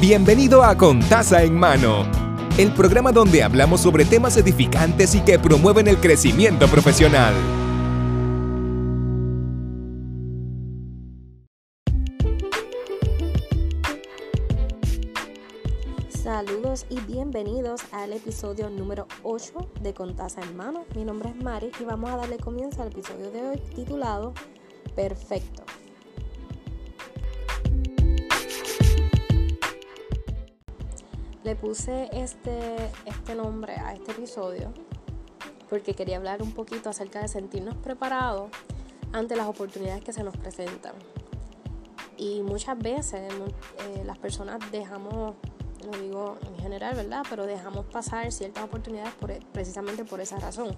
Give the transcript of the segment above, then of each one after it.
Bienvenido a Contaza en Mano, el programa donde hablamos sobre temas edificantes y que promueven el crecimiento profesional. Saludos y bienvenidos al episodio número 8 de Contaza en Mano. Mi nombre es Mari y vamos a darle comienzo al episodio de hoy titulado Perfecto. Le puse este, este nombre a este episodio porque quería hablar un poquito acerca de sentirnos preparados ante las oportunidades que se nos presentan. Y muchas veces eh, las personas dejamos, lo digo en general, ¿verdad? Pero dejamos pasar ciertas oportunidades e, precisamente por esa razón.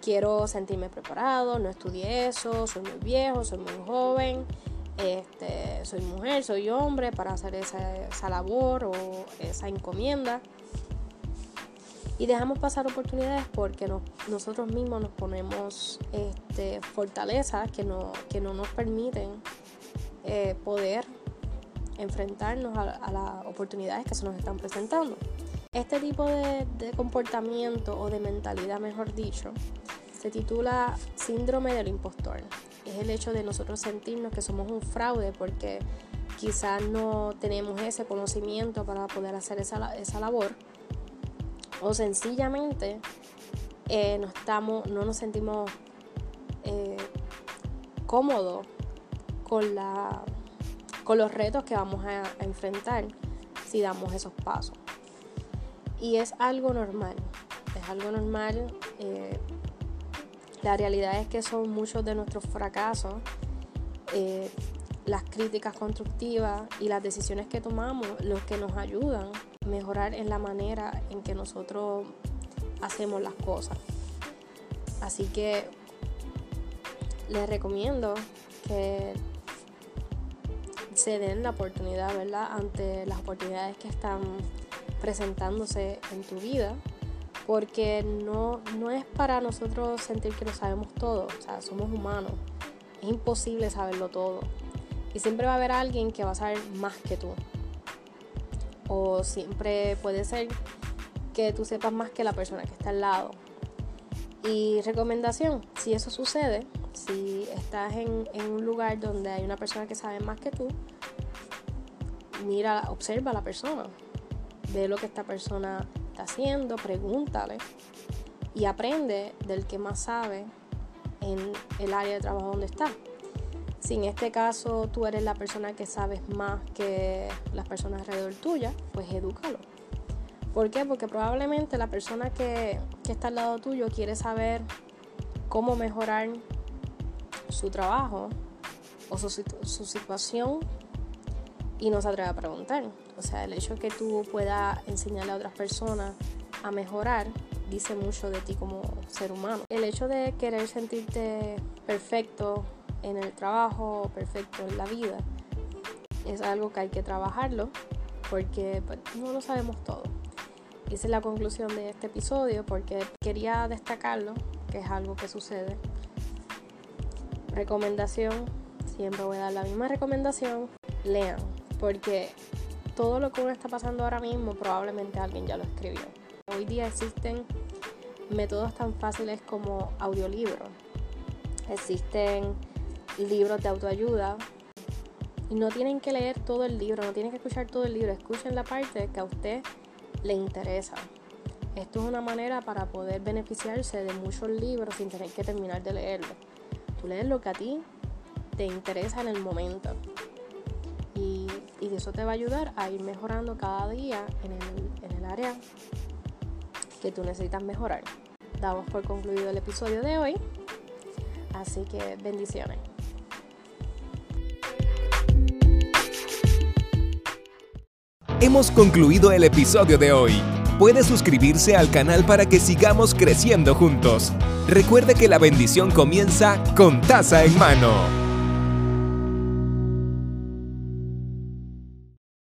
Quiero sentirme preparado, no estudié eso, soy muy viejo, soy muy joven, este, soy mujer, soy hombre para hacer esa, labor o esa encomienda. Y dejamos pasar oportunidades porque nosotros mismos nos ponemos este, fortalezas que no, que no nos permiten eh, poder enfrentarnos a, las oportunidades que se nos están presentando. Este tipo de comportamiento o de mentalidad, mejor dicho, se titula síndrome del impostor es el hecho de nosotros sentirnos que somos un fraude porque quizás no tenemos ese conocimiento para poder hacer esa, esa labor o sencillamente eh, no, estamos, no nos sentimos eh, cómodos con, la, con los retos que vamos a, enfrentar si damos esos pasos. Y es algo normal, es algo normal. Eh, la realidad es que son muchos de nuestros fracasos, eh, las críticas constructivas y las decisiones que tomamos los que nos ayudan a mejorar en la manera en que nosotros hacemos las cosas. Así que les recomiendo que se den la oportunidad, ¿verdad? Ante las oportunidades que están presentándose en tu vida porque no, no es para nosotros sentir que lo sabemos todo, o sea, somos humanos, es imposible saberlo todo. Y siempre va a haber alguien que va a saber más que tú. O siempre puede ser que tú sepas más que la persona que está al lado. Y recomendación, si eso sucede, si estás en, en un lugar donde hay una persona que sabe más que tú, mira, observa a la persona, ve lo que esta persona haciendo, pregúntale y aprende del que más sabe en el área de trabajo donde está. Si en este caso tú eres la persona que sabes más que las personas alrededor tuya, pues edúcalo. ¿Por qué? Porque probablemente la persona que, está al lado tuyo quiere saber cómo mejorar su trabajo o su, su situación y no se atreve a preguntar. O sea, el hecho que tú puedas enseñarle a otras personas a mejorar dice mucho de ti como ser humano. El hecho de querer sentirte perfecto en el trabajo, perfecto en la vida, es algo que hay que trabajarlo porque pues, no lo sabemos todo. Esa es la conclusión de este episodio porque quería destacarlo, que es algo que sucede. Recomendación, siempre voy a dar la misma recomendación, lean porque todo lo que uno está pasando ahora mismo probablemente alguien ya lo escribió. Hoy día existen métodos tan fáciles como audiolibros, existen libros de autoayuda y no tienen que leer todo el libro, no tienen que escuchar todo el libro, escuchen la parte que a usted le interesa. Esto es una manera para poder beneficiarse de muchos libros sin tener que terminar de leerlo. Tú lees lo que a ti te interesa en el momento y eso te va a ayudar a ir mejorando cada día en el, en el área que tú necesitas mejorar. Damos por concluido el episodio de hoy, así que bendiciones. Hemos concluido el episodio de hoy. Puede suscribirse al canal para que sigamos creciendo juntos. Recuerde que la bendición comienza con taza en mano.